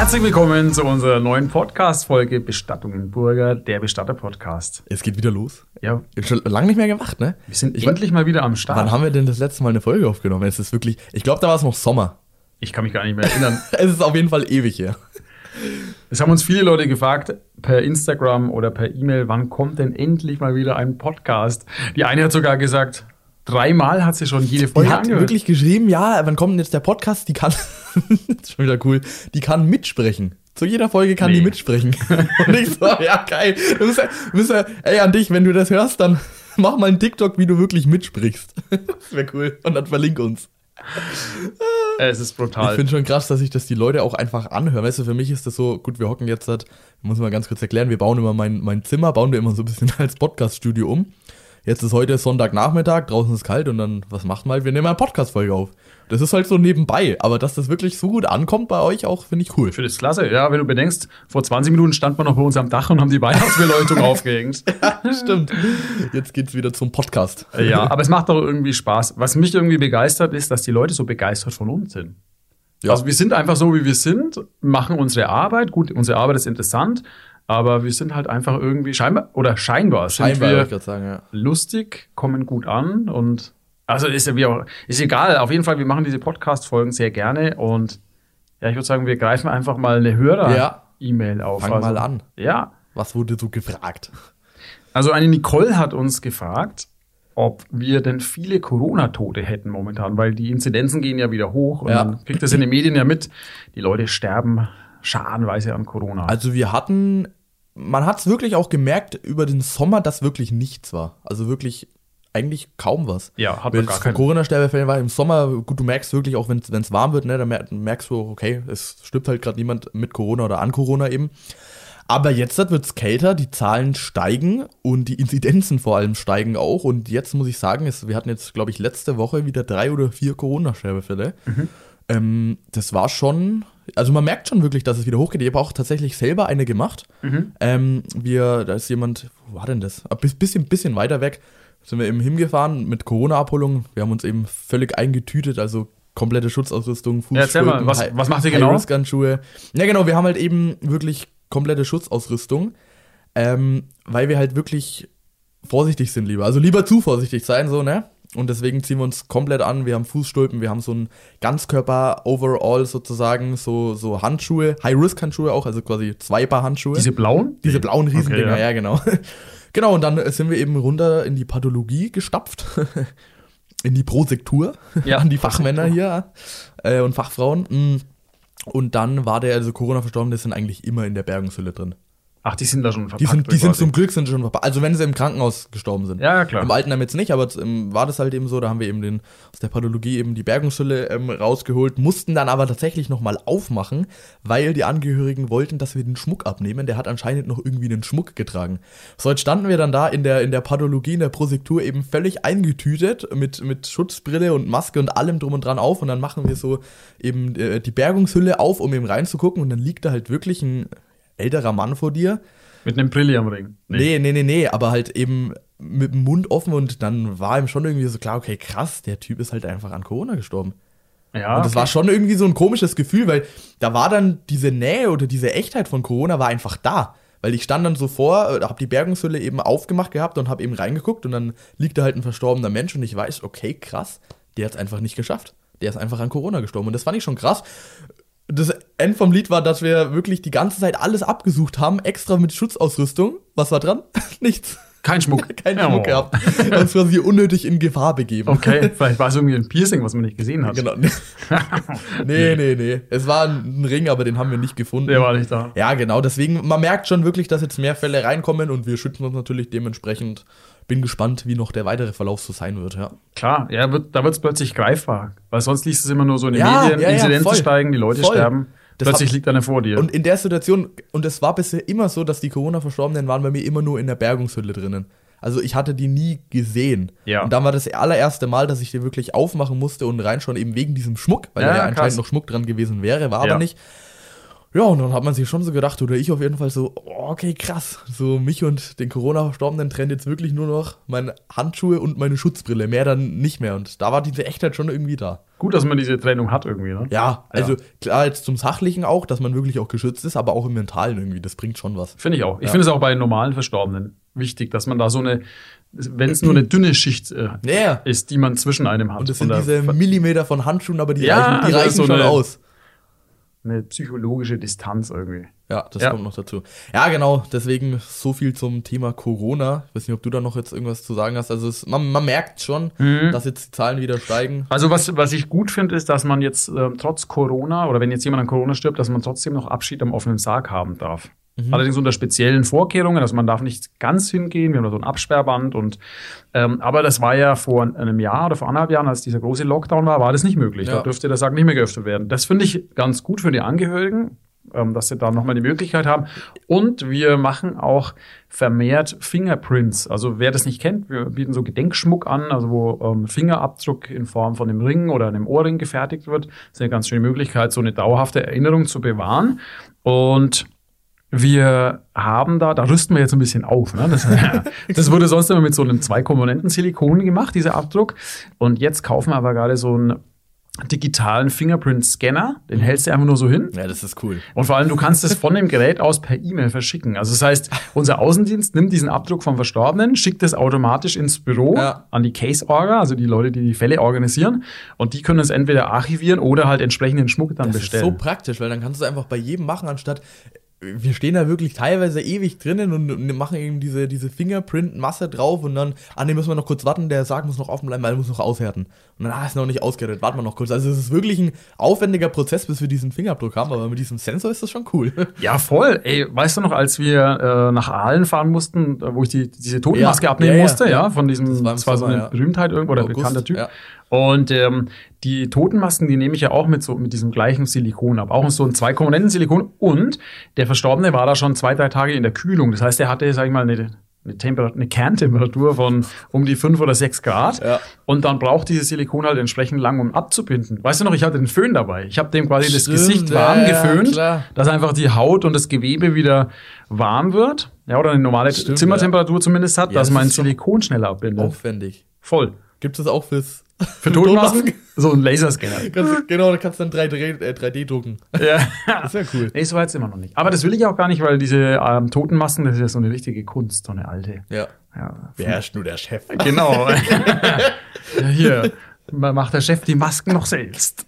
Herzlich willkommen zu unserer neuen Podcast-Folge Bestattungen Burger, der Bestatter-Podcast. Es geht wieder los. Ja, Ich hab schon lange nicht mehr gemacht, ne? wir sind Ich- endlich mal wieder am Start. Wann haben wir denn das letzte Mal eine Folge aufgenommen? Es ist wirklich, ich glaube, da war es noch Sommer. Ich kann mich gar nicht mehr erinnern. Es ist auf jeden Fall ewig her. Es haben uns viele Leute gefragt, per Instagram oder per E-Mail, wann kommt denn endlich mal wieder ein Podcast? Die eine hat sogar gesagt, dreimal hat sie schon jede Die Folge hat angehört. wirklich geschrieben, ja, wann kommt denn jetzt der Podcast? Die kann, das ist schon wieder cool, die kann mitsprechen. Zu jeder Folge kann Nee. die mitsprechen. Und ich so, ja, geil. Du musst, ja- du musst, ja- ey, an dich, wenn du das hörst, dann mach mal einen TikTok, wie du wirklich mitsprichst. Das wäre cool. Und dann verlink uns. es ist Ich brutal. finde schon krass, dass sich das die Leute auch einfach anhören. Weißt du, für mich ist das so, gut, wir hocken jetzt, halt, muss man ganz kurz erklären, wir bauen immer mein, mein Zimmer, bauen wir immer so ein bisschen als Podcast-Studio um. Jetzt ist heute Sonntagnachmittag, draußen ist kalt und dann, was macht man halt? Wir nehmen eine Podcast-Folge auf. Das ist halt so nebenbei, aber dass das wirklich so gut ankommt bei euch auch, finde ich cool. Für das klasse. Ja, wenn du bedenkst, vor 20 Minuten stand man noch bei uns am Dach und haben die Weihnachtsbeleuchtung aufgehängt. Stimmt. Jetzt geht's wieder zum Podcast. Ja, aber es macht doch irgendwie Spaß. Was mich irgendwie begeistert, ist, dass die Leute so begeistert von uns sind. Ja. Also wir sind einfach so, wie wir sind, machen unsere Arbeit. Gut, unsere Arbeit ist interessant, aber wir sind halt einfach irgendwie scheinbar oder scheinbar, Scheinbar, sind wir sagen, ja. lustig, kommen gut an und also ist ja wie auch, ist egal. Auf jeden Fall, wir machen diese Podcast-Folgen sehr gerne und ja, ich würde sagen, wir greifen einfach mal eine Ja. Hörer-E-Mail auf. Fang also, mal an. Ja, Was wurde so gefragt? also eine Nicole hat uns gefragt, ob wir denn viele Corona-Tote hätten momentan, weil die Inzidenzen gehen ja wieder hoch und Ja. man kriegt das in den Medien ja mit. Die Leute sterben scharenweise an Corona. Also wir hatten, man hat es wirklich auch gemerkt über den Sommer, dass wirklich nichts war. Also wirklich eigentlich kaum was. Ja, hat man gar keinen- Corona-Sterbefällen war im Sommer, gut, du merkst wirklich, auch wenn es warm wird, ne, dann mer- merkst du, okay, es stirbt halt gerade niemand mit Corona oder an Corona eben. Aber jetzt wird es kälter, die Zahlen steigen und die Inzidenzen vor allem steigen auch. Und jetzt muss ich sagen, es, wir hatten jetzt, glaube ich, letzte Woche wieder drei oder vier Corona-Sterbefälle. Ähm, das war schon, also man merkt schon wirklich, dass es wieder hochgeht. Ich habe auch tatsächlich selber eine gemacht. Ähm, wir, da ist jemand, wo war denn das? Ein bis- bisschen, bisschen weiter weg sind wir eben hingefahren mit Corona-Abholung. Wir haben uns eben völlig eingetütet, also komplette Schutzausrüstung, Ja, erzähl mal, was- was macht ihr genau? High-Risk-Handschuhe. Ja, genau, wir haben halt eben wirklich komplette Schutzausrüstung, ähm, weil wir halt wirklich vorsichtig sind lieber. Also lieber zu vorsichtig sein, so, ne? Und deswegen ziehen wir uns komplett an. Wir haben Fußstulpen, wir haben so ein Ganzkörper-Overall sozusagen, so, so Handschuhe, High-Risk-Handschuhe auch, also quasi zwei Paar Handschuhe. Diese blauen? Diese blauen Riesendinger, Okay, ja. ja. genau. genau, und dann sind wir eben runter in die Pathologie gestapft. in die Prosektur. Ja, an die Fachmänner hier äh, und Fachfrauen. Mm. Und dann war der, also Corona-Verstorbene sind eigentlich immer in der Bergungshülle drin. Ach, die sind da schon verpackt. Die sind, die sind quasi. zum Glück sind schon verpackt. Also wenn sie im Krankenhaus gestorben sind. Ja, ja, klar. Im Altenheim jetzt nicht, aber ähm, war das halt eben so. Da haben wir eben den, aus der Pathologie eben die Bergungshülle ähm, rausgeholt, mussten dann aber tatsächlich nochmal aufmachen, weil die Angehörigen wollten, dass wir den Schmuck abnehmen. Der hat anscheinend noch irgendwie einen Schmuck getragen. So, jetzt standen wir dann da in der, in der Pathologie, in der Prosektur eben völlig eingetütet mit, mit Schutzbrille und Maske und allem drum und dran auf und dann machen wir so eben äh, die Bergungshülle auf, um eben reinzugucken und dann liegt da halt wirklich ein älterer Mann vor dir. Mit einem Brilli am Ring. Nee, nee, nee, nee, aber halt eben mit dem Mund offen und dann war ihm schon irgendwie so klar, okay, krass, der Typ ist halt einfach an Corona gestorben. Ja, und das okay. war schon irgendwie so ein komisches Gefühl, weil da war dann diese Nähe oder diese Echtheit von Corona war einfach da. Weil ich stand dann so vor, äh, hab die Bergungshülle eben aufgemacht gehabt und hab eben reingeguckt und dann liegt da halt ein verstorbener Mensch und ich weiß, okay, krass, der hat's einfach nicht geschafft. Der ist einfach an Corona gestorben und das fand ich schon krass. Das End vom Lied war, dass wir wirklich die ganze Zeit alles abgesucht haben, extra mit Schutzausrüstung. Was war dran? Nichts. Kein Schmuck. Kein Ja, Schmuck oh. gehabt. Wir haben uns quasi unnötig in Gefahr begeben. Okay, vielleicht war es irgendwie ein Piercing, was man nicht gesehen hat. Genau. nee, nee, nee. Es war ein Ring, aber den haben wir nicht gefunden. Der war nicht da. Ja, genau. Deswegen, man merkt schon wirklich, dass jetzt mehr Fälle reinkommen und wir schützen uns natürlich dementsprechend. Bin gespannt, wie noch der weitere Verlauf so sein wird, ja. Klar, ja, wird, da wird es plötzlich greifbar. Weil sonst liest es immer nur so in den Ja, Medien, ja, Inzidenzen voll. steigen, die Leute Voll. sterben. das Plötzlich hat- liegt einer vor dir. Und in der Situation, und es war bisher immer so, dass die Corona-Verstorbenen waren bei mir immer nur in der Bergungshülle drinnen. Also ich hatte die nie gesehen. Ja. Und dann war das allererste Mal, dass ich die wirklich aufmachen musste und reinschauen, eben wegen diesem Schmuck, weil Ja, da ja krass. anscheinend noch Schmuck dran gewesen wäre, war Ja. aber nicht. Ja, und dann hat man sich schon so gedacht, oder ich auf jeden Fall so, oh, okay, krass. So mich und den Corona-Verstorbenen trennt jetzt wirklich nur noch meine Handschuhe und meine Schutzbrille. Mehr dann nicht mehr. Und da war diese Echtheit schon irgendwie da. Gut, dass man diese Trennung hat irgendwie, ne? Ja, also klar, jetzt zum Sachlichen auch, dass man wirklich auch geschützt ist, aber auch im Mentalen irgendwie, das bringt schon was. Finde ich auch. Ich Ja. finde es auch bei normalen Verstorbenen wichtig, dass man da so eine, wenn es nur eine dünne Schicht äh, Ja. ist, die man zwischen einem hat. Und das sind diese Millimeter von Handschuhen, aber die Ja, reichen, die also reichen so schon eine- aus. Eine psychologische Distanz irgendwie. Ja, das Ja. kommt noch dazu. Ja, genau, deswegen so viel zum Thema Corona. Ich weiß nicht, ob du da noch jetzt irgendwas zu sagen hast. Also es, man, man merkt schon, Mhm. dass jetzt die Zahlen wieder steigen. Also was, was ich gut finde, ist, dass man jetzt ähm, trotz Corona oder wenn jetzt jemand an Corona stirbt, dass man trotzdem noch Abschied am offenen Sarg haben darf. Allerdings unter speziellen Vorkehrungen, also man darf nicht ganz hingehen, wir haben da so ein Absperrband und ähm, aber das war ja vor einem Jahr oder vor anderthalb Jahren, als dieser große Lockdown war, war das nicht möglich. Ja. Da dürfte der Sarg nicht mehr geöffnet werden. Das finde ich ganz gut für die Angehörigen, ähm, dass sie da nochmal die Möglichkeit haben. Und wir machen auch vermehrt Fingerprints. Also wer das nicht kennt, wir bieten so Gedenkschmuck an, also wo ähm, Fingerabdruck in Form von einem Ring oder einem Ohrring gefertigt wird. Das ist eine ganz schöne Möglichkeit, so eine dauerhafte Erinnerung zu bewahren. Und wir haben da, da rüsten wir jetzt ein bisschen auf. Ne? Das, das wurde sonst immer mit so einem Zwei-Komponenten-Silikon gemacht, dieser Abdruck. Und jetzt kaufen wir aber gerade so einen digitalen Fingerprint-Scanner. Den hältst du einfach nur so hin. Ja, das ist cool. Und vor allem, du kannst es von dem Gerät aus per E-Mail verschicken. Also das heißt, unser Außendienst nimmt diesen Abdruck vom Verstorbenen, schickt es automatisch ins Büro Ja. an die Case-Orga, also die Leute, die die Fälle organisieren. Und die können es entweder archivieren oder halt entsprechenden Schmuck dann Das bestellen. ist so praktisch, weil dann kannst du einfach bei jedem machen, anstatt wir stehen da wirklich teilweise ewig drinnen und, machen eben diese, diese Fingerprint-Masse drauf und dann, ah ne, müssen wir noch kurz warten, der Sarg muss noch offen bleiben, weil er muss noch aushärten. Und dann, ah, ist noch nicht ausgehärtet, warten wir noch kurz. Also es ist wirklich ein aufwendiger Prozess, bis wir diesen Fingerabdruck haben, aber mit diesem Sensor ist das schon cool. Ja, voll. Ey, weißt du noch, als wir äh, nach Aalen fahren mussten, wo ich die, diese Totenmaske Ja, abnehmen ja, ja, musste, ja, von diesem, Das das war war, im so eine. Berühmtheit irgendwo oder August, bekannter Typ. Und ähm, die Totenmasken, die nehme ich ja auch mit so mit diesem gleichen Silikon ab. Auch so ein zwei Komponenten Silikon. Und der Verstorbene war da schon zwei, drei Tage in der Kühlung. Das heißt, er hatte, sag ich mal, eine, eine, Temperat eine Kerntemperatur von um die fünf oder sechs Grad. Ja. Und dann braucht dieses Silikon halt entsprechend lang, um abzubinden. Weißt du noch, ich hatte den Föhn dabei. Ich habe dem quasi das Stimmt, Gesicht ja, warm ja, geföhnt, klar. dass einfach die Haut und das Gewebe wieder warm wird. Ja, oder eine normale Stimmt, Zimmertemperatur zumindest hat, Ja, dass das mein Silikon schneller abbindet. Aufwendig. Voll. Gibt es auch fürs Für Totenmasken? so ein Laserscanner. Kannst, genau, da kannst du dann 3D, äh, 3D drucken. Ja. Das wäre cool. Nee, so weit sind wir noch nicht. Aber das will ich auch gar nicht, weil diese ähm, Totenmasken, das ist ja so eine richtige Kunst, so eine alte. Ja. Ja. Wer ist nur der Chef? Genau. ja, hier. Macht der Chef die Masken noch selbst.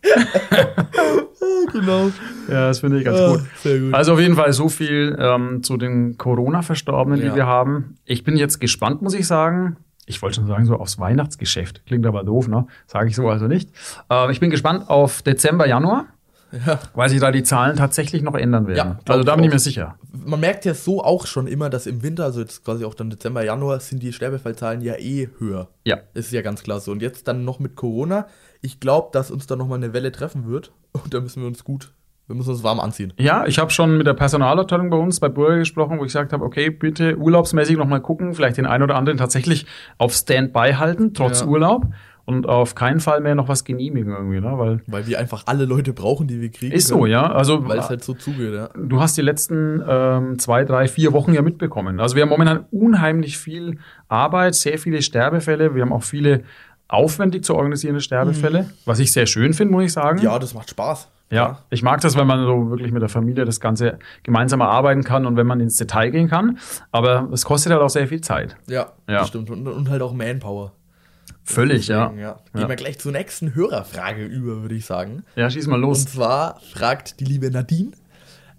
genau. Ja, das finde ich ganz Ah, gut. gut. Also auf jeden Fall so viel ähm, zu den Corona-Verstorbenen, Ja. die wir haben. Ich bin jetzt gespannt, muss ich sagen. Ich wollte schon sagen, so aufs Weihnachtsgeschäft. Klingt aber doof, ne? Sage ich so also nicht. Äh, ich bin gespannt auf Dezember, Januar, Ja. weil sich da die Zahlen tatsächlich noch ändern werden. Ja, also da bin ich mir sicher. Man merkt ja so auch schon immer, dass im Winter, also jetzt quasi auch dann Dezember, Januar, sind die Sterbefallzahlen ja eh höher. Ja. Ist ja ganz klar so. Und jetzt dann noch mit Corona. Ich glaube, dass uns da nochmal eine Welle treffen wird. Und da müssen wir uns gut, wir müssen uns warm anziehen. Ja, ich habe schon mit der Personalabteilung bei uns bei Burger gesprochen, wo ich gesagt habe, okay, bitte urlaubsmäßig noch mal gucken, vielleicht den einen oder anderen tatsächlich auf Standby halten, trotz Ja. Urlaub und auf keinen Fall mehr noch was genehmigen irgendwie, ne? Weil Weil wir einfach alle Leute brauchen, die wir kriegen. ist so, können, ja. Also Weil es halt so zugeht, ja. du hast die letzten ähm, zwei, drei, vier Wochen ja mitbekommen. Also wir haben momentan unheimlich viel Arbeit, sehr viele Sterbefälle. Wir haben auch viele aufwendig zu organisierende Sterbefälle, was ich sehr schön finde, muss ich sagen. Ja, das macht Spaß. Ja, ich mag das, wenn man so wirklich mit der Familie das Ganze gemeinsam erarbeiten kann und wenn man ins Detail gehen kann. Aber es kostet halt auch sehr viel Zeit. Ja, Ja. das stimmt. Und, und halt auch Manpower. Völlig, ja. Deswegen, ja. Gehen Ja. wir gleich zur nächsten Hörerfrage über, würde ich sagen. Ja, schieß mal Und los. zwar fragt die liebe Nadine,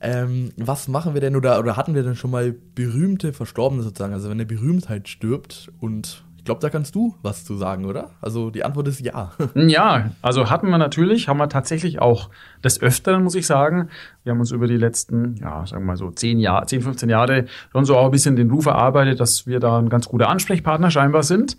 ähm, was machen wir denn oder, oder hatten wir denn schon mal berühmte Verstorbene sozusagen? Also wenn eine Berühmtheit stirbt und ich glaube, da kannst du was zu sagen, oder? Also die Antwort ist ja. Ja, also hatten wir natürlich, haben wir tatsächlich auch des Öfteren, muss ich sagen. Wir haben uns über die letzten, ja, sagen wir mal so 10 Jahre, 10, 15 Jahre schon so auch ein bisschen den Ruf erarbeitet, dass wir da ein ganz guter Ansprechpartner scheinbar sind.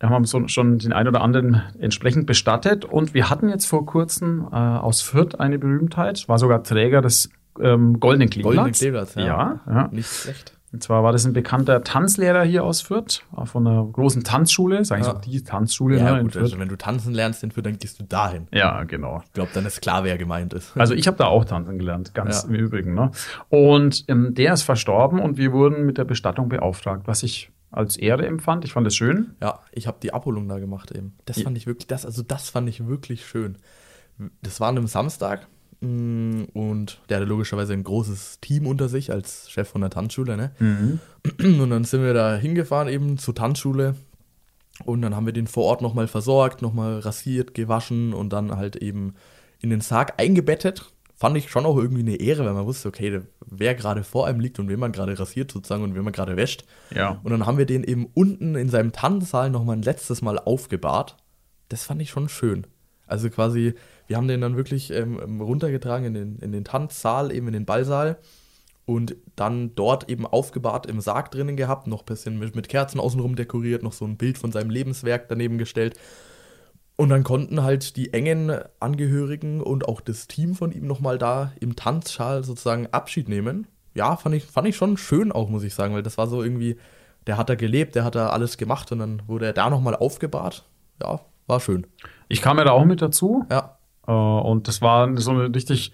Da haben wir schon den einen oder anderen entsprechend bestattet. Und wir hatten jetzt vor kurzem äh, aus Fürth eine Berühmtheit, war sogar Träger des ähm, Goldenen Kleeblatts. Goldene Kleeblatts, ja. ja, ja. Nicht schlecht. Und zwar war das ein bekannter Tanzlehrer hier aus Fürth, auch von einer großen Tanzschule, sag ich Ja. so, die Tanzschule Ja, ne, gut, also wenn du tanzen lernst in Fürth, dann gehst du dahin. Ja, genau. Ich glaube, dann ist klar, wer gemeint ist. Also ich habe da auch tanzen gelernt, ganz Ja. im Übrigen. Ne? Und ähm, der ist verstorben und wir wurden mit der Bestattung beauftragt, was ich als Ehre empfand. Ich fand es schön. Ja, ich habe die Abholung da gemacht eben. Das Ja. fand ich wirklich, das, also das fand ich wirklich schön. Das war an einem Samstag und der hatte logischerweise ein großes Team unter sich als Chef von der Tanzschule, ne? Und dann sind wir da hingefahren eben zur Tanzschule und dann haben wir den vor Ort nochmal versorgt, nochmal rasiert, gewaschen und dann halt eben in den Sarg eingebettet. Fand ich schon auch irgendwie eine Ehre, weil man wusste, okay, wer gerade vor einem liegt und wen man gerade rasiert sozusagen und wen man gerade wäscht. Ja. Und dann haben wir den eben unten in seinem Tanzsaal nochmal ein letztes Mal aufgebahrt. Das fand ich schon schön. Also quasi, wir haben den dann wirklich ähm, runtergetragen in den, in den Tanzsaal, eben in den Ballsaal. Und dann dort eben aufgebahrt im Sarg drinnen gehabt, noch ein bisschen mit, mit Kerzen außenrum dekoriert, noch so ein Bild von seinem Lebenswerk daneben gestellt. Und dann konnten halt die engen Angehörigen und auch das Team von ihm nochmal da im Tanzschal sozusagen Abschied nehmen. Ja, fand ich, fand ich schon schön auch, muss ich sagen, weil das war so irgendwie, der hat da gelebt, der hat da alles gemacht und dann wurde er da nochmal aufgebahrt. Ja, war schön. Ich kam ja da auch mit dazu Ja, und das war so eine richtig,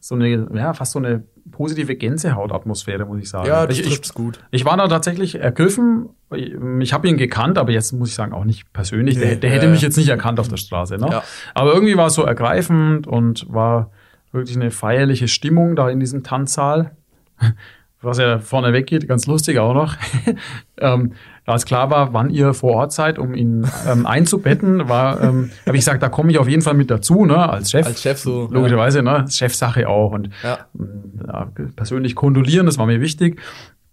so eine, ja, fast so eine positive Gänsehautatmosphäre, muss ich sagen. ja das ich, ich, gut. ich war da tatsächlich ergriffen. Ich habe ihn gekannt, aber jetzt muss ich sagen, auch nicht persönlich. der Nee, der ja, hätte ja. mich jetzt nicht erkannt auf der Straße. Ne? Ja. Aber irgendwie war es so ergreifend und war wirklich eine feierliche Stimmung da in diesem Tanzsaal. Was ja vorne weggeht, ganz lustig auch noch. ähm, als klar war, wann ihr vor Ort seid, um ihn ähm, einzubetten, war, ähm, habe ich gesagt, da komme ich auf jeden Fall mit dazu, ne, als Chef. Als Chef so, Logischerweise, ne, Chefsache auch. Und Ja. ja, persönlich kondolieren, das war mir wichtig.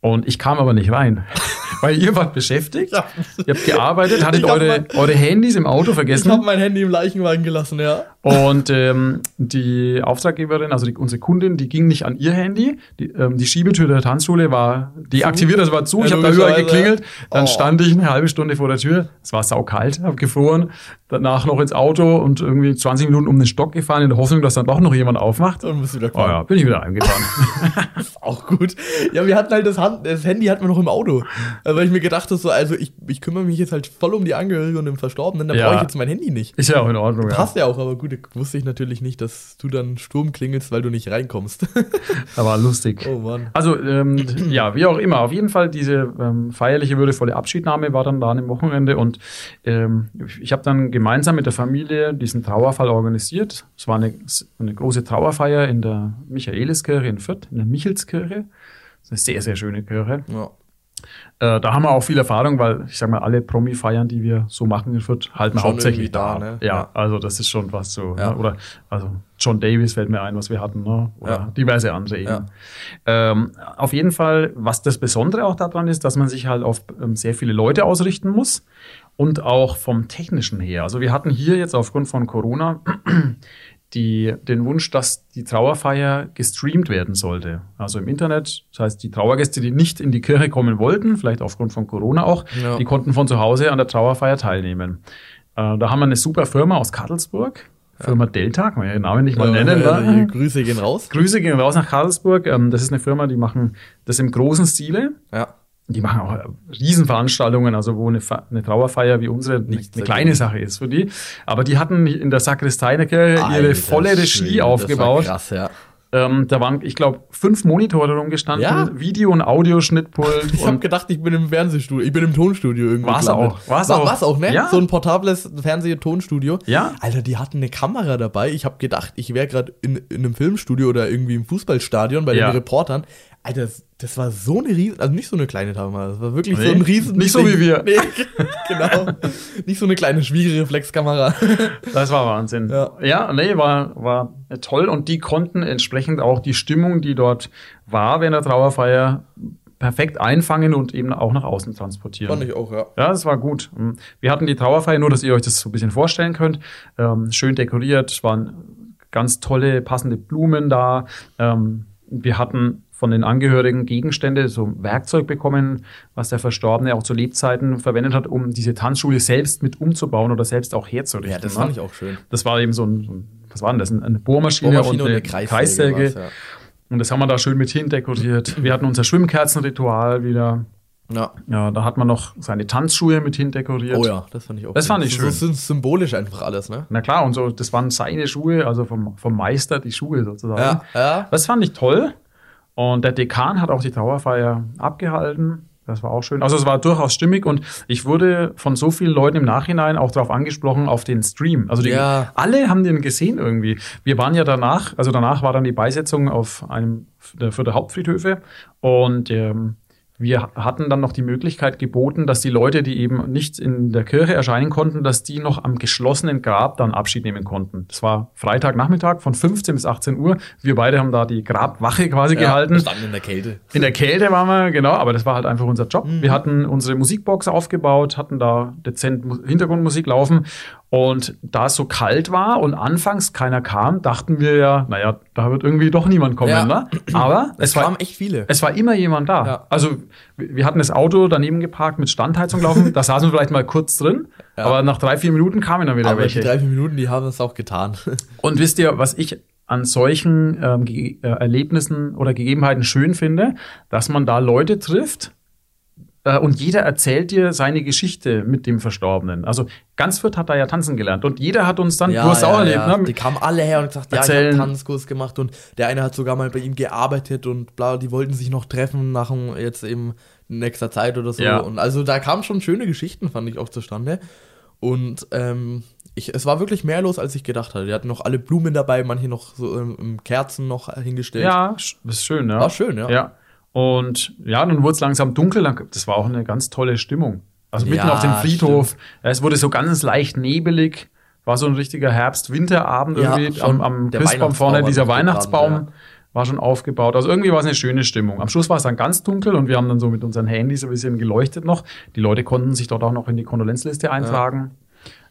Und ich kam aber nicht rein, weil ihr wart beschäftigt, Ja. ihr habt gearbeitet, hattet Ich hab eure, mein- eure Handys im Auto Ich vergessen. habe mein Handy im Leichenwagen gelassen, ja. Und ähm, die Auftraggeberin, also die, unsere Kundin, die ging nicht an ihr Handy. Die, ähm, die Schiebetür der Tanzschule war deaktiviert, das war zu. Ja, ich habe da überall geklingelt. Dann Oh. stand ich eine halbe Stunde vor der Tür. Es war saukalt, habe gefroren. Danach noch ins Auto und irgendwie 20 Minuten um den Stock gefahren in der Hoffnung, dass dann doch noch jemand aufmacht. Dann bist du wieder Oh ja, bin ich wieder heimgefahren. Auch gut. Ja, wir hatten halt das, Hand, das Handy hatten wir noch im Auto. Also, Weil ich mir gedacht habe, so, also ich, ich kümmere mich jetzt halt voll um die Angehörigen und den Verstorbenen, dann Ja. brauche ich jetzt mein Handy nicht. Ist ja auch in Ordnung. Ja. Passt ja auch, aber gut, wusste ich natürlich nicht, dass du dann Sturm klingelst, weil du nicht reinkommst. Aber lustig. oh Mann. Also, ähm, ja, wie auch immer. Auf jeden Fall diese ähm, feierliche, würdevolle Abschiednahme war dann da an dem Wochenende und ähm, ich habe dann gemeinsam mit der Familie diesen Trauerfall organisiert. Es war eine, eine große Trauerfeier in der Michaeliskirche in Fürth, in der Michelskirche. Das ist eine sehr, sehr schöne Kirche. Ja. Äh, da haben wir auch viel Erfahrung, weil ich sag mal, alle Promi-Feiern, die wir so machen in Fürth, halten Schon hauptsächlich da, da. ne? Ja, Ja. also das ist schon was so. Ja. Ne? Oder also John Davis fällt mir ein, was wir hatten, ne? Oder Ja. diverse andere eben. Ähm, auf jeden Fall, was das Besondere auch daran ist, dass man sich halt auf ähm, sehr viele Leute ausrichten muss und auch vom Technischen her. Also wir hatten hier jetzt aufgrund von Corona die, den Wunsch, dass die Trauerfeier gestreamt werden sollte. Also im Internet. Das heißt, die Trauergäste, die nicht in die Kirche kommen wollten, vielleicht aufgrund von Corona auch, Ja. die konnten von zu Hause an der Trauerfeier teilnehmen. Äh, da haben wir eine super Firma aus Karlsburg, Firma Delta, kann man ja den Namen nicht mal nennen. Ja, also ne? hier, Grüße gehen raus. Grüße gehen raus nach Karlsburg. Ähm, das ist eine Firma, die machen das im großen Stile. Ja. Die machen auch äh, Riesenveranstaltungen, also wo eine, eine Trauerfeier wie unsere nicht Nichts eine kleine Sache ist für die. Aber die hatten in der Sakristei der Kirche ihre volle Regie aufgebaut. Das war krass, ja. Ähm, da waren, ich glaube, fünf Monitore rumgestanden, Ja. Video- und Audioschnittpult. Ich habe gedacht, ich bin im Fernsehstudio, ich bin im Tonstudio irgendwie. War's gelandet. auch, war's War, auch. War's auch, ne? Ja. So ein portables Fernseh-Tonstudio. Ja. Alter, die hatten eine Kamera dabei. Ich habe gedacht, ich wäre gerade in, in einem Filmstudio oder irgendwie im Fußballstadion bei Ja. den Reportern. Alter, das, war so eine riesen, also nicht so eine kleine Kamera, das war wirklich Nee, so ein riesen nicht so wie wir. Nee, genau. nicht so eine kleine Spiegelreflexkamera. Das war Wahnsinn. Ja. ja, nee, war, war toll und die konnten entsprechend auch die Stimmung, die dort war während der Trauerfeier, perfekt einfangen und eben auch nach außen transportieren. Fand ich auch, ja. Ja, das war gut. Wir hatten die Trauerfeier, nur dass ihr euch das so ein bisschen vorstellen könnt. Ähm, schön dekoriert, es waren ganz tolle, passende Blumen da. Ähm, wir hatten von den Angehörigen Gegenstände, so Werkzeug bekommen, was der Verstorbene auch zu Lebzeiten verwendet hat, um diese Tanzschule selbst mit umzubauen oder selbst auch herzurichten. Ja, das ne? fand ich auch schön. Das war eben so ein, so ein was war denn das? Eine Bohrmaschine, Bohrmaschine und eine, und eine Kreissäge Kreissäge. war's, ja. Und das haben wir da schön mit hindekoriert. Wir hatten unser Schwimmkerzenritual wieder. Ja. Ja, da hat man noch seine Tanzschuhe mit hindekoriert. Oh ja, das fand ich auch Das schön. fand ich schön. So symbolisch einfach alles, ne? Na klar, und so, das waren seine Schuhe, also vom, vom Meister die Schuhe sozusagen. Ja, ja. Das fand ich toll. Und der Dekan hat auch die Trauerfeier abgehalten. Das war auch schön. Also es war durchaus stimmig und ich wurde von so vielen Leuten im Nachhinein auch darauf angesprochen auf den Stream. Also die, Ja. alle haben den gesehen irgendwie. Wir waren ja danach, also danach war dann die Beisetzung auf einem der für der Hauptfriedhöfe und ähm, wir hatten dann noch die Möglichkeit geboten, dass die Leute, die eben nicht in der Kirche erscheinen konnten, dass die noch am geschlossenen Grab dann Abschied nehmen konnten. Das war Freitagnachmittag von 15 bis 18 Uhr. Wir beide haben da die Grabwache quasi Wir gehalten. standen in der Kälte. In der Kälte waren wir, genau, aber das war halt einfach unser Job. Mhm. Wir hatten unsere Musikbox aufgebaut, hatten da dezent Mu- Hintergrundmusik laufen. Und da es so kalt war und anfangs keiner kam, dachten wir ja, naja, da wird irgendwie doch niemand kommen. Ja. Ne? Aber Es es war, kamen echt viele. es war immer jemand da. Ja. Also wir hatten das Auto daneben geparkt mit Standheizung laufen. da saßen wir vielleicht mal kurz drin, Ja. aber nach drei, vier Minuten kamen dann wieder Aber welche. die drei, vier Minuten, die haben es auch getan. Und wisst ihr, was ich an solchen ähm, äh, Erlebnissen oder Gegebenheiten schön finde, dass man da Leute trifft und jeder erzählt dir seine Geschichte mit dem Verstorbenen. Also ganz hat da ja tanzen gelernt und jeder hat uns dann, du hast auch erlebt, ja. ne? Die kamen alle her und gesagt, ja, ich Erzählen. habe Tanzkurs gemacht und der eine hat sogar mal bei ihm gearbeitet und bla, die wollten sich noch treffen nach dem, jetzt eben nächster Zeit oder so. Ja. Und also da kamen schon schöne Geschichten, fand ich auch zustande. Und ähm, ich, es war wirklich mehr los, als ich gedacht hatte. Die hatten noch alle Blumen dabei, manche noch so ähm, Kerzen noch hingestellt. Ja, ist schön, ja. War schön, ja. Ja. Und ja, dann wurde es langsam dunkel, das war auch eine ganz tolle Stimmung. Also mitten Ja, auf dem Friedhof. Ja, es wurde so ganz leicht nebelig. War so ein richtiger Herbst-Winterabend Ja, irgendwie. Am, am Christbaum vorne, dieser Weihnachtsbaum gebrannt, war schon aufgebaut. Also irgendwie war es eine schöne Stimmung. Am Schluss war es dann ganz dunkel und wir haben dann so mit unseren Handys ein bisschen geleuchtet noch. Die Leute konnten sich dort auch noch in die Kondolenzliste eintragen.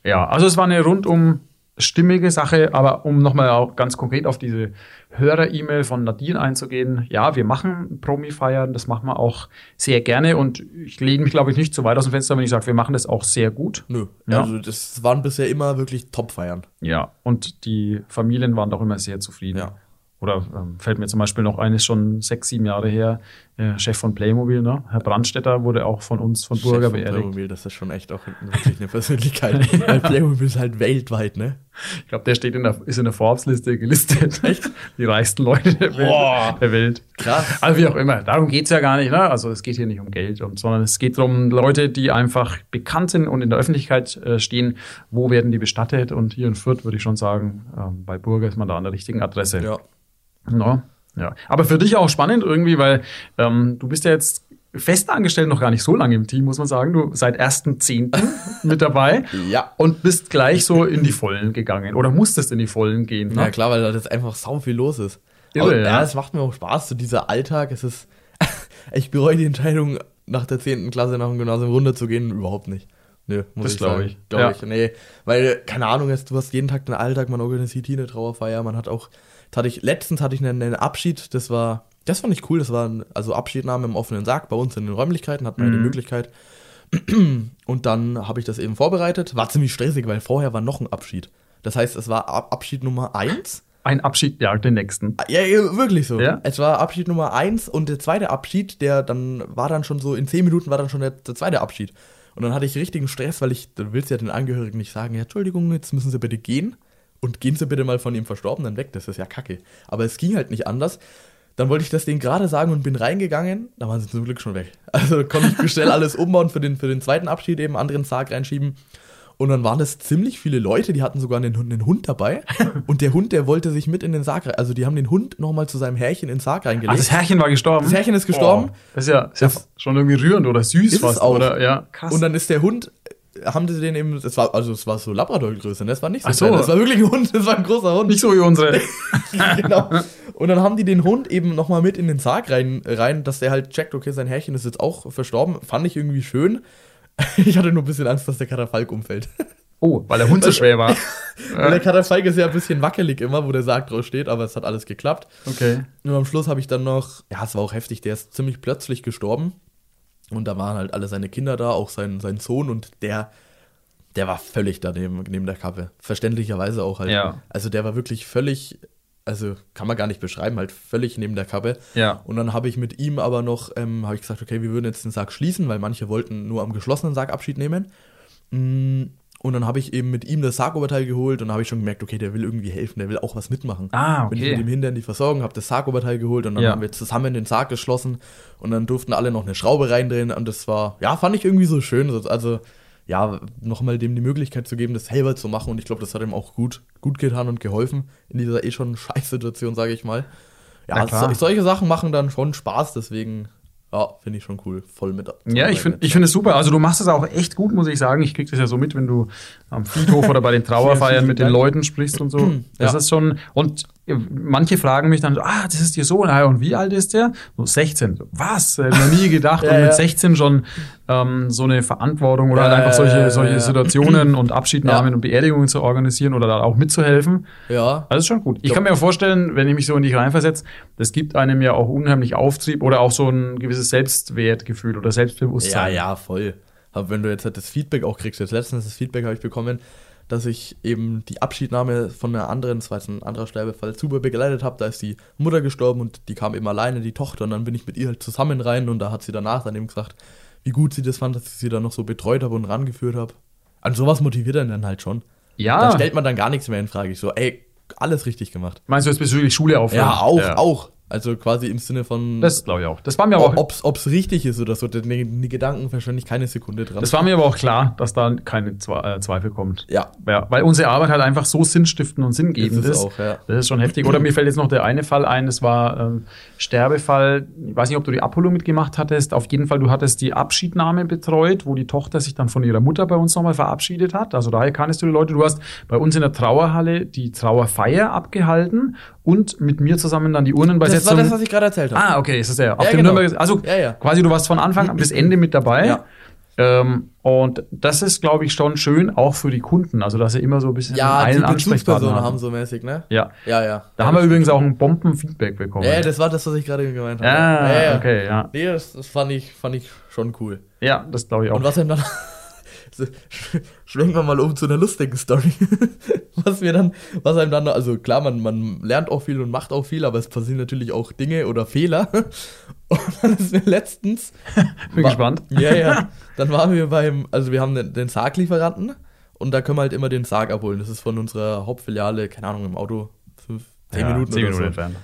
Ja, also es war eine rundum stimmige Sache, aber um nochmal auch ganz konkret auf diese Hörer-E-Mail von Nadine einzugehen, ja, wir machen Promi-Feiern, das machen wir auch sehr gerne und ich lehne mich, glaube ich, nicht zu weit aus dem Fenster, wenn ich sage, wir machen das auch sehr gut. Nö. Ja. Also das waren bisher immer wirklich Top-Feiern. Ja, und die Familien waren doch immer sehr zufrieden. Ja. Oder ähm, fällt mir zum Beispiel noch eines schon sechs, sieben Jahre her, äh, Chef von Playmobil, ne? Herr Brandstetter wurde auch von uns, von Burger Chef von beerdigt. Playmobil, das ist schon echt auch wirklich eine Persönlichkeit. Weil Playmobil ist halt weltweit, ne? Ich glaube, der steht in der, ist in der Forbes-Liste gelistet. Echt? Die reichsten Leute der Welt. Boah. Der Welt. Krass. Also wie auch immer, darum geht's ja gar nicht, ne? Also es geht hier nicht um Geld, sondern es geht um Leute, die einfach bekannt sind und in der Öffentlichkeit äh, stehen. Wo werden die bestattet? Und hier in Fürth würde ich schon sagen, ähm, bei Burger ist man da an der richtigen Adresse. Ja. No, ja. Aber für dich auch spannend irgendwie, weil ähm, du bist ja jetzt fest angestellt noch gar nicht so lange im Team, muss man sagen. Du seit 1.10. mit dabei Ja. und bist gleich so in die Vollen gegangen oder musstest in die Vollen gehen. Ne? Ja, klar, weil da jetzt einfach sau viel los ist. Irre, Aber, ja. ja, es macht mir auch Spaß, so dieser Alltag. Es ist, ich bereue die Entscheidung, nach der 10. Klasse nach dem Gymnasium runterzugehen, überhaupt nicht. Nö, muss Das ich sagen. ich. Glaub Ja. ich. Nee, weil, keine Ahnung, jetzt, du hast jeden Tag den Alltag, man organisiert hier eine Trauerfeier, man hat auch, hatte ich, letztens hatte ich einen, einen Abschied, das war, das fand ich cool, das war ein, also Abschiednahme im offenen Sarg bei uns in den Räumlichkeiten, hat man ja die Mhm. Möglichkeit. Und dann habe ich das eben vorbereitet, war ziemlich stressig, weil vorher war noch ein Abschied. Das heißt, es war Ab Abschied Nummer eins Ein Abschied jagt den nächsten. ja, ja, wirklich so. Ja? Es war Abschied Nummer eins und der zweite Abschied, der dann war dann schon so, in zehn Minuten war dann schon der, der zweite Abschied. Und dann hatte ich richtigen Stress, weil ich, du willst ja den Angehörigen nicht sagen, ja, Entschuldigung, jetzt müssen Sie bitte gehen und gehen Sie bitte mal von Ihrem Verstorbenen weg, das ist ja kacke. Aber es ging halt nicht anders. Dann wollte ich das denen gerade sagen und bin reingegangen, da waren sie zum Glück schon weg. Also konnte ich schnell alles umbauen für den, für den zweiten Abschied, eben anderen Sarg reinschieben. Und dann waren es ziemlich viele Leute, die hatten sogar einen, Hund- einen Hund dabei. Und der Hund, der wollte sich mit in den Sarg rein. Also die haben den Hund nochmal zu seinem Herrchen in den Sarg Ach, reingelegt. das Herrchen war gestorben. Das Herrchen ist gestorben. Oh, das ist ja, ist ja Das- schon irgendwie rührend oder süß Ist es fast. auch. Oder? Ja, krass. und dann ist der Hund, haben sie den eben, das war, also es war so Labrador-Größe, ne? Das war nicht so, Ach so. klein, das war wirklich ein Hund, das war ein großer Hund. nicht so wie unsere. genau. Und dann haben die den Hund eben nochmal mit in den Sarg rein, rein, dass der halt checkt, okay, sein Herrchen ist jetzt auch verstorben. Fand ich irgendwie schön. Ich hatte nur ein bisschen Angst, dass der Katafalk umfällt. Oh, weil der Hund so schwer war. Weil der Katafalk ist ja ein bisschen wackelig immer, wo der Sarg drauf steht, aber es hat alles geklappt. Okay. Nur am Schluss habe ich dann noch, ja, es war auch heftig, der ist ziemlich plötzlich gestorben. Und da waren halt alle seine Kinder da, auch sein, sein Sohn und der, der war völlig daneben, neben der Kappe. Verständlicherweise auch halt. Ja. Also der war wirklich völlig, also kann man gar nicht beschreiben, halt völlig neben der Kappe. Ja. Und dann habe ich mit ihm aber noch, ähm, habe ich gesagt, okay, wir würden jetzt den Sarg schließen, weil manche wollten nur am geschlossenen Sarg Abschied nehmen. Mm, Und dann habe ich eben mit ihm das Sargoberteil geholt und habe ich schon gemerkt, okay, der will irgendwie helfen, der will auch was mitmachen. Ah, Bin ich okay. mit ihm hinter in die Versorgung, habe das Sargoberteil geholt und dann Ja. haben wir zusammen den Sarg geschlossen und dann durften alle noch eine Schraube reindrehen und das war, ja, fand ich irgendwie so schön. So- Also, ja, nochmal dem die Möglichkeit zu geben, das selber zu machen und ich glaube, das hat ihm auch gut, gut getan und geholfen in dieser eh schon Scheißsituation, sage ich mal. Ja, so, solche Sachen machen dann schon Spaß, deswegen, ja, finde ich schon cool, voll mit. Ja, ich finde ich finde es super. Also du machst es auch echt gut, muss ich sagen. Ich krieg das ja so mit, wenn du am Friedhof oder bei den Trauerfeiern mit den. Leuten sprichst und so. Das Ja. ist schon und manche fragen mich dann so, ah, das ist ihr Sohn. Ah, und wie alt ist der? So 16. So, Was? Hätte noch nie gedacht. Ja, und mit ja. 16 schon ähm, so eine Verantwortung oder Ja, halt einfach solche, ja, ja, solche ja. Situationen und Abschiednahmen Ja. und Beerdigungen zu organisieren oder da auch mitzuhelfen. Ja, Das ist schon gut. Ich Ja. kann mir vorstellen, wenn ich mich so in dich reinversetze, das gibt einem ja auch unheimlich Auftrieb oder auch so ein gewisses Selbstwertgefühl oder Ja, Selbstbewusstsein. ja, voll. Aber wenn du jetzt halt das Feedback auch kriegst, jetzt letztens das Feedback habe ich bekommen, dass ich eben die Abschiednahme von einer anderen, das war jetzt ein anderer Sterbefall, super begleitet habe. Da ist die Mutter gestorben und die kam eben alleine, die Tochter, und dann bin ich mit ihr halt zusammen rein und da hat sie danach dann eben gesagt, wie gut sie das fand, dass ich sie dann noch so betreut habe und rangeführt habe. An sowas motiviert einen dann halt schon. Ja. Dann stellt man dann gar nichts mehr in Frage. Ich so, ey, alles richtig gemacht. Meinst du jetzt bezüglich Schule aufhören? Ja, auch, auch. Also quasi im Sinne von, Das glaube ich auch. Das war mir aber auch, ob es richtig ist oder so, die, Gedanken verschwende ich keine Sekunde dran. das war mir aber auch klar, dass da keine Zwe äh, Zweifel kommt. ja, Ja, weil unsere Arbeit halt einfach so sinnstiftend und sinngebend Ist auch, ja. Das ist schon heftig. Oder mir fällt jetzt noch der eine Fall ein, das war ähm, Sterbefall. Ich weiß nicht, ob du die Apollo mitgemacht hattest. Auf jeden Fall, du hattest die Abschiednahme betreut, wo die Tochter sich dann von ihrer Mutter bei uns nochmal verabschiedet hat. Also daher kanntest du die Leute. Du hast bei uns in der Trauerhalle die Trauerfeier abgehalten und mit mir zusammen dann die das war Urnenbeisetzung. das, was ich gerade erzählt habe. Ah, okay, ist das der. Auf Ja, dem genau. Nürnberger, also Ja, ja. quasi du warst von Anfang bis Ende mit dabei. Ja. Ähm, und das ist, glaube ich, schon schön, auch für die Kunden. Also, dass sie immer so ein bisschen Ja, die einen Ansprechpartner Bezugspersonen haben. haben so mäßig, ne? Ja. Ja, ja. Da haben wir übrigens auch ein Bombenfeedback bekommen. Ja, das war das, was ich gerade gemeint habe. Ah, ja, ja. okay, ja. Nee, das, das fand, ich, fand ich schon cool. Ja, das glaube ich auch. Und was ihm dann. So, Schwenken wir mal um zu einer lustigen Story. was wir dann, was einem dann, also klar, man, man lernt auch viel und macht auch viel, aber es passieren natürlich auch Dinge oder Fehler. Und dann ist mir letztens. Bin war- gespannt. Ja, ja. Dann waren wir beim, also wir haben den, den Sarglieferanten und da können wir halt immer den Sarg abholen. Das ist von unserer Hauptfiliale, keine Ahnung, im Auto, fünf, zehn Ja, Minuten zehn Minuten so. entfernt.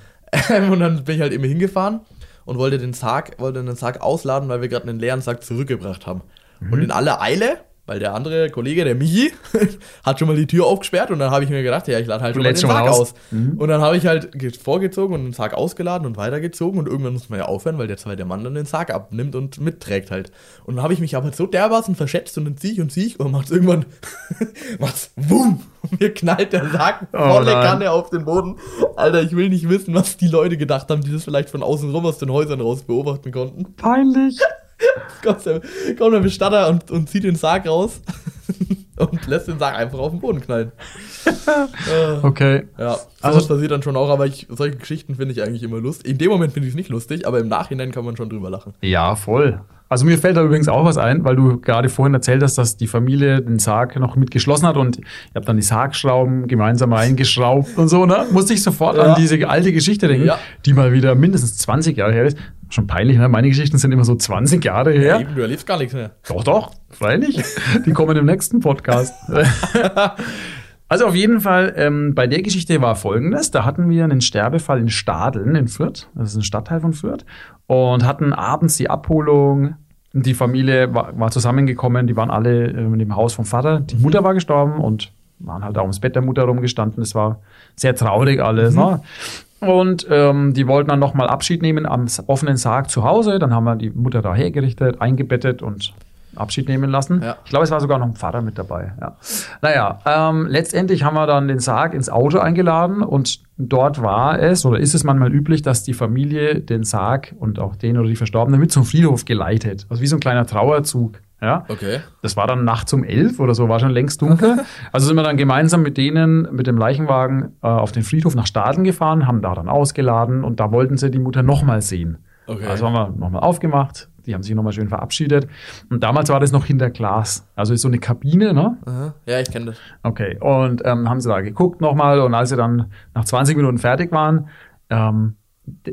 und dann bin ich halt immer hingefahren und wollte den Sarg, wollte den Sarg ausladen, weil wir gerade einen leeren Sarg zurückgebracht haben. Mhm. Und in aller Eile, weil der andere Kollege, der Michi, hat schon mal die Tür aufgesperrt und dann habe ich mir gedacht, ja, ich lade halt Du schon mal den schon mal Sarg aus. aus. Und dann habe ich halt ge- vorgezogen und den Sarg ausgeladen und weitergezogen und irgendwann muss man ja aufhören, weil der zweite Mann dann den Sarg abnimmt und mitträgt halt. Und dann habe ich mich aber so dermaßen verschätzt und dann zieh ich und zieh ich und macht irgendwann was, wumm, und mir knallt der Sarg Oh volle nein. Kanne auf den Boden. Alter, ich will nicht wissen, was die Leute gedacht haben, die das vielleicht von außen rum aus den Häusern raus beobachten konnten. Peinlich. Kommt der, kommt der Bestatter und, und zieht den Sarg raus und lässt den Sarg einfach auf den Boden knallen. Äh, Okay. ja, Also- sowas passiert dann schon auch, aber ich, solche Geschichten finde ich eigentlich immer lustig. In dem Moment finde ich es nicht lustig, aber im Nachhinein kann man schon drüber lachen. Ja, voll. Also mir fällt da übrigens auch was ein, weil du gerade vorhin erzählt hast, dass die Familie den Sarg noch mit geschlossen hat und ihr habt dann die Sargschrauben gemeinsam eingeschraubt und so, ne? Musste ich sofort Ja. an diese alte Geschichte denken, Ja. die mal wieder mindestens 20 Jahre her ist. Schon peinlich, ne? Meine Geschichten sind immer so 20 Jahre her. Eben, du erlebst gar nichts mehr. Doch, doch, freilich. Die kommen im nächsten Podcast. Also auf jeden Fall, ähm, bei der Geschichte war folgendes. Da hatten wir einen Sterbefall in Stadeln in Fürth. Das ist ein Stadtteil von Fürth. Und hatten abends die Abholung. Die Familie war, war zusammengekommen. Die waren alle ähm, in dem Haus vom Vater. Die Mutter war gestorben und waren halt auch ums Bett der Mutter rumgestanden. Es war sehr traurig alles. Ne? Und ähm, die wollten dann nochmal Abschied nehmen am offenen Sarg zu Hause. Dann haben wir die Mutter da hergerichtet, eingebettet und Abschied nehmen lassen. Ja. Ich glaube, es war sogar noch ein Pfarrer mit dabei. Ja. Naja, ähm, letztendlich haben wir dann den Sarg ins Auto eingeladen und dort war es oder ist es manchmal üblich, dass die Familie den Sarg und auch den oder die Verstorbenen mit zum Friedhof geleitet. Also wie so ein kleiner Trauerzug Ja, Okay. das war dann nachts um elf oder so, war schon längst dunkel. Also sind wir dann gemeinsam mit denen, mit dem Leichenwagen äh, auf den Friedhof nach Staden gefahren, haben da dann ausgeladen und da wollten sie die Mutter nochmal sehen. Okay. Also haben wir nochmal aufgemacht, die haben sich nochmal schön verabschiedet. Und damals war das noch hinter Glas. Also ist so eine Kabine, ne? Aha. Ja, ich kenne das. Okay, und ähm, haben sie da geguckt nochmal und als sie dann nach 20 Minuten fertig waren, ähm,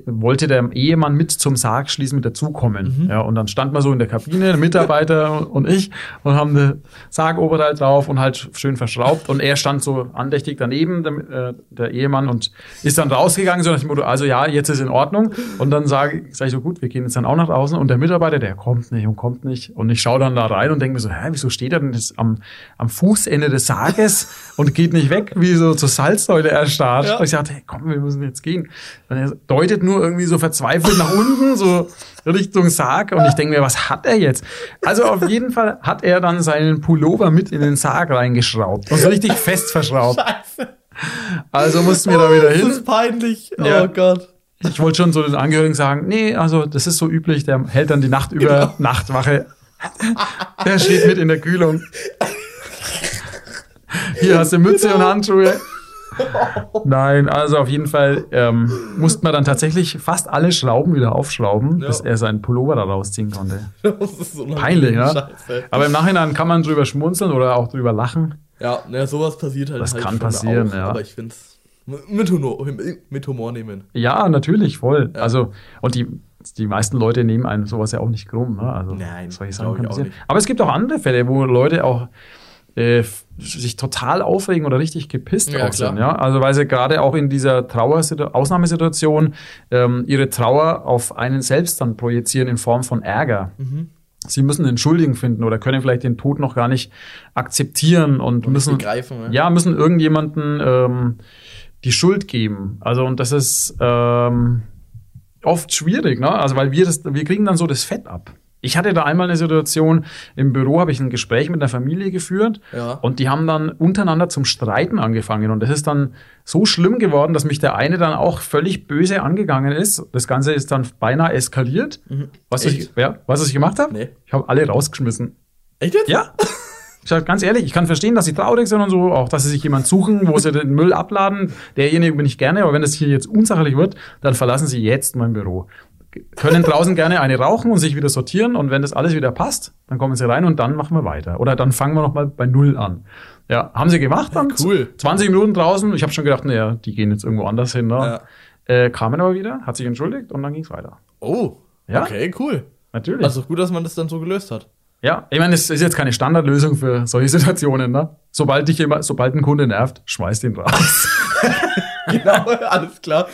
wollte der Ehemann mit zum Sarg schließen mit dazukommen. Ja, und dann stand man so in der Kabine, der Mitarbeiter und ich, und haben eine Sargoberteil drauf und halt schön verschraubt. Und er stand so andächtig daneben, der, äh, der Ehemann, und ist dann rausgegangen, so nach dem Motto, also ja, jetzt ist in Ordnung. Und dann sage sag ich so, gut, wir gehen jetzt dann auch nach draußen. Und der Mitarbeiter, der kommt nicht und kommt nicht. Und ich schaue dann da rein und denke mir so, hä, wieso steht er denn jetzt am, am Fußende des Sarges und geht nicht weg, wie so zur Salzsäule erstarrt. Ja. Und ich sagte, hey, komm, wir müssen jetzt gehen. Und er deutet nur irgendwie so verzweifelt nach unten, so Richtung Sarg. Und ich denke mir, was hat er jetzt? Also auf jeden Fall hat er dann seinen Pullover mit in den Sarg reingeschraubt und so richtig fest verschraubt. Scheiße. Also mussten wir da wieder Das hin. ist peinlich. Ja. Oh Gott. Ich wollte schon so den Angehörigen sagen, nee, also das ist so üblich, der hält dann die Nacht über Nachtwache. Der steht mit in der Kühlung. Hier hast du Mütze und Handschuhe. Nein, also auf jeden Fall ähm, mussten wir dann tatsächlich fast alle Schrauben wieder aufschrauben, Ja. bis er seinen Pullover da rausziehen konnte. Das ist so Peinlich, ja. Scheiße. Aber im Nachhinein kann man drüber schmunzeln oder auch drüber lachen. Ja, ne, sowas passiert halt. Das halt kann passieren, auch, ja. Aber ich find's mit Humor, mit Humor nehmen. Ja, natürlich, voll. Ja. Also, und die, die meisten Leute nehmen einem sowas ja auch nicht krumm. Ne? Also, Nein, solche Sachen auch passieren. nicht. Aber es gibt auch andere Fälle, wo Leute auch äh, sich total aufregen oder richtig gepisst Ja, sind. Ja? Also, weil sie gerade auch in dieser Trauer Ausnahmesituation ähm, ihre Trauer auf einen selbst dann projizieren in Form von Ärger. Mhm. Sie müssen einen Schuldigen finden oder können vielleicht den Tod noch gar nicht akzeptieren und, Und müssen begreifen. Ne? ja, müssen irgendjemanden ähm, die Schuld geben. Also und das ist ähm, oft schwierig, ne? Also weil wir das, wir kriegen dann so das Fett ab. Ich hatte da einmal eine Situation, im Büro habe ich ein Gespräch mit einer Familie geführt Ja. und die haben dann untereinander zum Streiten angefangen. Und das ist dann so schlimm geworden, dass mich der eine dann auch völlig böse angegangen ist. Das Ganze ist dann beinahe eskaliert. Was, ich, ja, was ich gemacht habe? Nee. Ich habe alle rausgeschmissen. Echt jetzt? Ja. Ich sag ganz ehrlich, ich kann verstehen, dass sie traurig sind und so, auch dass sie sich jemand suchen, wo sie den Müll abladen. Derjenige bin ich gerne, aber wenn das hier jetzt unsachlich wird, dann verlassen sie jetzt mein Büro. Können draußen gerne eine rauchen und sich wieder sortieren und wenn das alles wieder passt, dann kommen sie rein und dann machen wir weiter. Oder dann fangen wir nochmal bei Null an. Ja, haben sie gemacht dann. cool. 20 Minuten draußen. Ich habe schon gedacht, naja, die gehen jetzt irgendwo anders hin. Ne? Äh, kamen aber wieder, hat sich entschuldigt und dann ging's weiter. Oh. Ja. Okay, cool. Natürlich. Also gut, dass man das dann so gelöst hat. Ja, ich meine, es ist jetzt keine Standardlösung für solche Situationen, ne? Sobald dich jemand, sobald ein Kunde nervt, schmeißt ihn raus. genau, alles klar.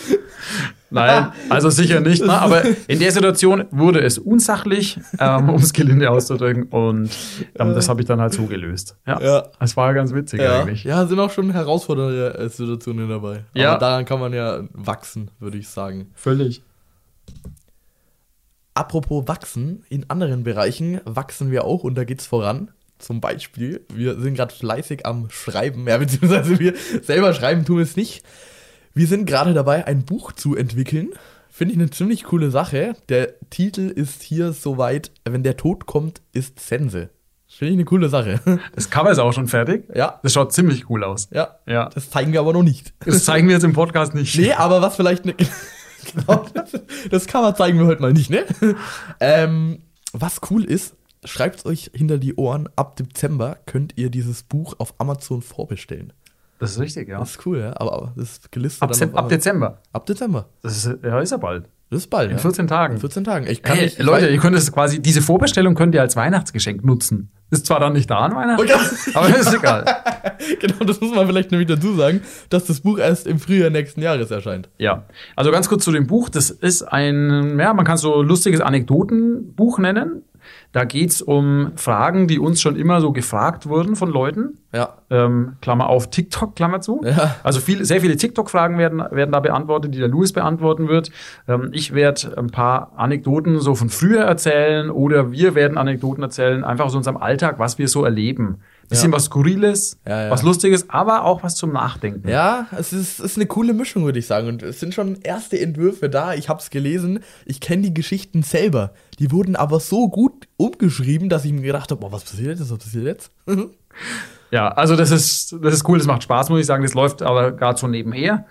Nein, also sicher nicht. Ne? Aber in der Situation wurde es unsachlich, ähm, um es gelinde auszudrücken. Und ähm, das habe ich dann halt so gelöst. Ja, Ja. es war ganz witzig Ja. eigentlich. ja, sind auch schon herausfordernde äh, Situationen dabei. Ja. Aber daran kann man ja wachsen, würde ich sagen. Völlig. Apropos wachsen, in anderen Bereichen wachsen wir auch und da geht's voran. Zum Beispiel, wir sind gerade fleißig am Schreiben, ja, beziehungsweise wir selber schreiben tun es nicht. Wir sind gerade dabei, ein Buch zu entwickeln. Finde ich eine ziemlich coole Sache. Der Titel ist hier soweit, wenn der Tod kommt, ist Sense. Finde ich eine coole Sache. Das Cover ist auch schon fertig. ja, Das schaut ziemlich cool aus. ja, Ja. das zeigen wir aber noch nicht. Das zeigen wir jetzt im Podcast nicht. Nee, aber was vielleicht ne genau, das, man zeigen wir heute mal nicht, ne? Ähm, was cool ist, schreibt euch hinter die Ohren, ab Dezember könnt ihr dieses Buch auf Amazon vorbestellen. Das ist richtig, ja. Das ist cool, ja, aber, aber das ist gelistet Ab, dann ab. Dezember. Ab Dezember. Das ist, ja, ist ja bald. Das ist bald, In ja. 14 Tagen. In 14 Tagen. Ich kann Hey, nicht, Leute, ich ihr könnt es quasi, diese Vorbestellung könnt ihr als Weihnachtsgeschenk nutzen. Ist zwar dann nicht da an Weihnachten, Oh ja. aber ist egal. genau, das muss man vielleicht nämlich dazu sagen, dass das Buch erst im Frühjahr nächsten Jahres erscheint. Ja, also ganz kurz zu dem Buch. Das ist ein, ja, man kann es so lustiges Anekdotenbuch nennen. Da geht's um Fragen, die uns schon immer so gefragt wurden von Leuten. Ja. Ähm, Klammer auf TikTok, Klammer zu. Ja. Also viel, sehr viele TikTok-Fragen werden, werden da beantwortet, die der Louis beantworten wird. Ähm, ich werde ein paar Anekdoten so von früher erzählen oder wir werden Anekdoten erzählen, einfach aus unserem Alltag, was wir so erleben. Bisschen was Skurriles, Ja, ja. was Lustiges, aber auch was zum Nachdenken. Ja, es ist, ist eine coole Mischung, würde ich sagen. Und es sind schon erste Entwürfe da. Ich habe es gelesen. Ich kenne die Geschichten selber. Die wurden aber so gut umgeschrieben, dass ich mir gedacht habe, was passiert jetzt? Was passiert jetzt? Ja, also das ist, das ist cool, das macht Spaß, muss ich sagen. Das läuft aber gerade so nebenher.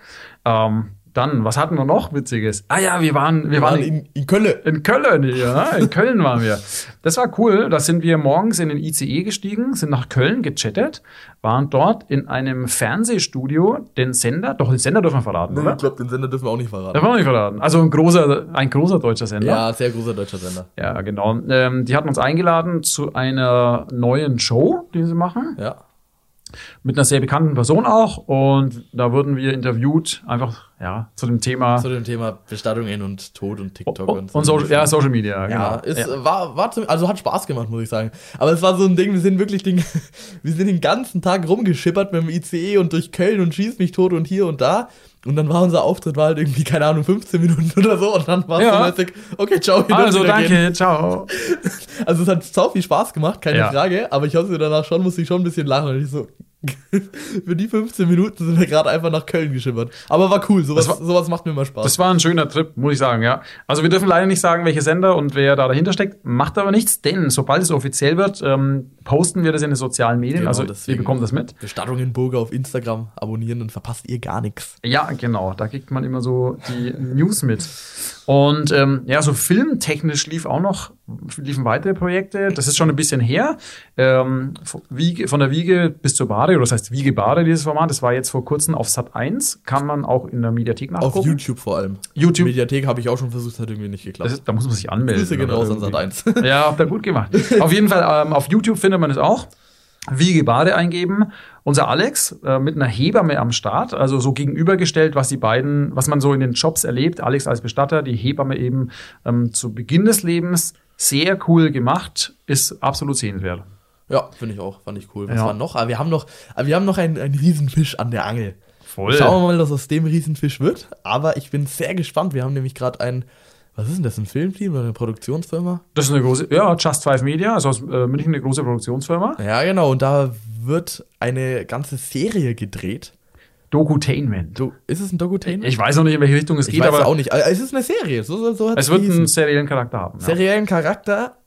Ähm, dann, was hatten wir noch Witziges? Ah ja, wir waren, wir, Wir waren waren in, in Köln. in Köln, ja, in Köln waren wir. Das war cool. Da sind wir morgens in den ICE gestiegen, sind nach Köln gechattet, waren dort in einem Fernsehstudio den Sender, doch den Sender dürfen wir verraten, oder? Ich glaube, den Sender dürfen wir auch nicht verraten. Darf man nicht verraten. Also ein großer, ein großer deutscher Sender. Ja, sehr großer deutscher Sender. Ja, genau. Ähm, die hatten uns eingeladen zu einer neuen Show, die sie machen, Ja. Mit einer sehr bekannten Person auch. Und da wurden wir interviewt, einfach ja zu dem Thema Zu dem Thema Bestattungen und Tod und TikTok und, und Social, ja, Social Media. Ja, genau. es war, war zum, also hat Spaß gemacht, muss ich sagen. Aber es war so ein Ding, wir sind wirklich den, wir sind den ganzen Tag rumgeschippert mit dem ICE und durch Köln und schießt mich tot und hier und da. Und dann war unser Auftritt war halt irgendwie, keine Ahnung, 15 Minuten oder so. Und dann war es Ja. so mäßig, okay, ciao. Also danke, gehen. ciao. Also es hat sau viel Spaß gemacht, keine Ja. Frage. Aber ich habe mir danach schon, musste ich schon ein bisschen lachen. Und ich so, für die 15 Minuten sind wir gerade einfach nach Köln geschippert. Aber war cool, sowas, war- sowas macht mir immer Spaß. Das war ein schöner Trip, muss ich sagen, ja. Also wir dürfen leider nicht sagen, welche Sender und wer da dahinter steckt, macht aber nichts, denn sobald es offiziell wird, ähm, posten wir das in den sozialen Medien. Genau, also deswegen. ihr bekommt das mit. Bestattungen Burger auf Instagram abonnieren, dann verpasst ihr gar nichts. Ja, genau. Da kriegt man immer so die News mit. Und ähm, ja, so filmtechnisch lief auch noch, liefen weitere Projekte. Das ist schon ein bisschen her. Ähm, von Wiege, von der Wiege bis zur Bade, oder das heißt Wiege Bade, dieses Format. Das war jetzt vor kurzem auf Sat 1. Kann man auch in der Mediathek nachgucken. Auf YouTube vor allem. YouTube. Mediathek habe ich auch schon versucht, hat irgendwie nicht geklappt. Ist, da muss man sich anmelden. Grüße raus an. Sat 1. Ja, habt ihr gut gemacht. Auf jeden Fall, ähm, auf YouTube findet man es auch. Wiege Bade eingeben. Unser Alex äh, mit einer Hebamme am Start, also so gegenübergestellt, was die beiden, was man so in den Jobs erlebt. Alex als Bestatter, die Hebamme eben ähm, zu Beginn des Lebens. Sehr cool gemacht, ist absolut sehenswert. Ja, finde ich auch. Fand ich cool. Was Ja. war noch? Aber wir haben noch, aber wir haben noch einen, einen Riesenfisch an der Angel. Voll. Schauen wir mal, was aus dem Riesenfisch wird. Aber ich bin sehr gespannt. Wir haben nämlich gerade ein, was ist denn das, ein Filmteam oder eine Produktionsfirma? Das ist eine große, ja, Just Five Media, also aus äh, München eine große Produktionsfirma. Ja, genau. Und da wird eine ganze Serie gedreht. Dokutainment. Du, ist es ein Dokutainment? Ich weiß noch nicht, in welche Richtung es Ich geht, weiß aber auch nicht. Also, Es ist eine Serie. So, so, es wird einen seriellen Charakter haben. Ja. seriellen Charakter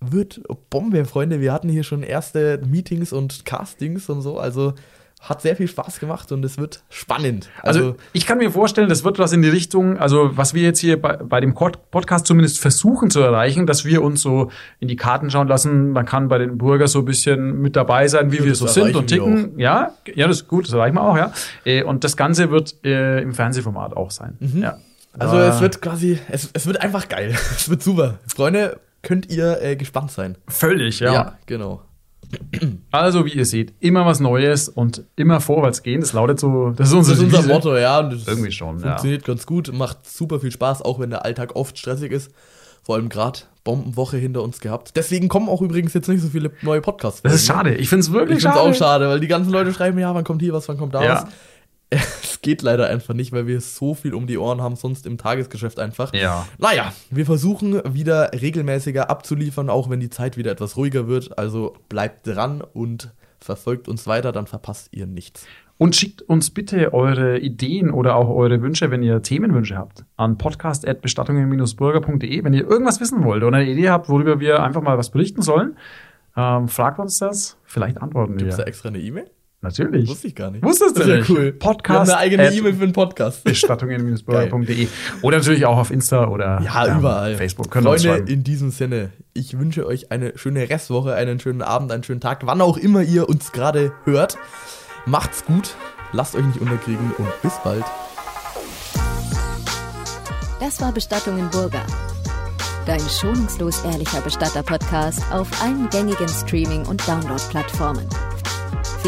wird Bombe, Freunde. Wir hatten hier schon erste Meetings und Castings und so. Also hat sehr viel Spaß gemacht und es wird spannend. Also, Also, ich kann mir vorstellen, das wird was in die Richtung, also was wir jetzt hier bei, bei dem Pod- Podcast zumindest versuchen zu erreichen, dass wir uns so in die Karten schauen lassen. Man kann bei den Burger so ein bisschen mit dabei sein, wie Ja, wir so sind und ticken. Ja, ja, das ist gut, das erreichen wir auch, ja. Äh, Und das Ganze wird äh, im Fernsehformat auch sein. Ja. also Äh, es wird quasi, es, es wird einfach geil. Es wird super. Freunde, könnt ihr äh, gespannt sein. völlig, ja. genau. Also, wie ihr seht, immer was Neues und immer vorwärts gehen. Das lautet so, das ist unser, Das ist unser. Motto, ja. Und das Irgendwie schon, ja. Funktioniert ganz gut, macht super viel Spaß, auch wenn der Alltag oft stressig ist. Vor allem gerade Bombenwoche hinter uns gehabt. Deswegen kommen auch übrigens jetzt nicht so viele neue Podcasts. Das ist schade. Ich finde es wirklich Ich finde es schade. auch schade, weil die ganzen Leute schreiben, ja, wann kommt hier was, wann kommt da Ja. was. Es geht leider einfach nicht, weil wir so viel um die Ohren haben, sonst im Tagesgeschäft einfach. Ja. Naja, wir versuchen wieder regelmäßiger abzuliefern, auch wenn die Zeit wieder etwas ruhiger wird. Also bleibt dran und verfolgt uns weiter, dann verpasst ihr nichts. Und schickt uns bitte eure Ideen oder auch eure Wünsche, wenn ihr Themenwünsche habt, an podcast.bestattungen-bürger.de. Wenn ihr irgendwas wissen wollt oder eine Idee habt, worüber wir einfach mal was berichten sollen, ähm, fragt uns das. Vielleicht antworten Gibt es da wir. extra eine E-Mail? Natürlich. Wusste ich gar nicht. Wusstest du das ist nicht? ja cool. Podcast Wir haben eine eigene E-Mail für den Podcast. Bestattungen-bürger.de. Oder natürlich auch auf Insta oder Ja, ähm, überall. Facebook. Uns Freunde, in diesem Sinne, ich wünsche euch eine schöne Restwoche, einen schönen Abend, einen schönen Tag, wann auch immer ihr uns gerade hört. Macht's gut, lasst euch nicht unterkriegen und bis bald. Das war Bestattung in Burger. Dein schonungslos ehrlicher Bestatter-Podcast auf allen gängigen Streaming- und Download-Plattformen.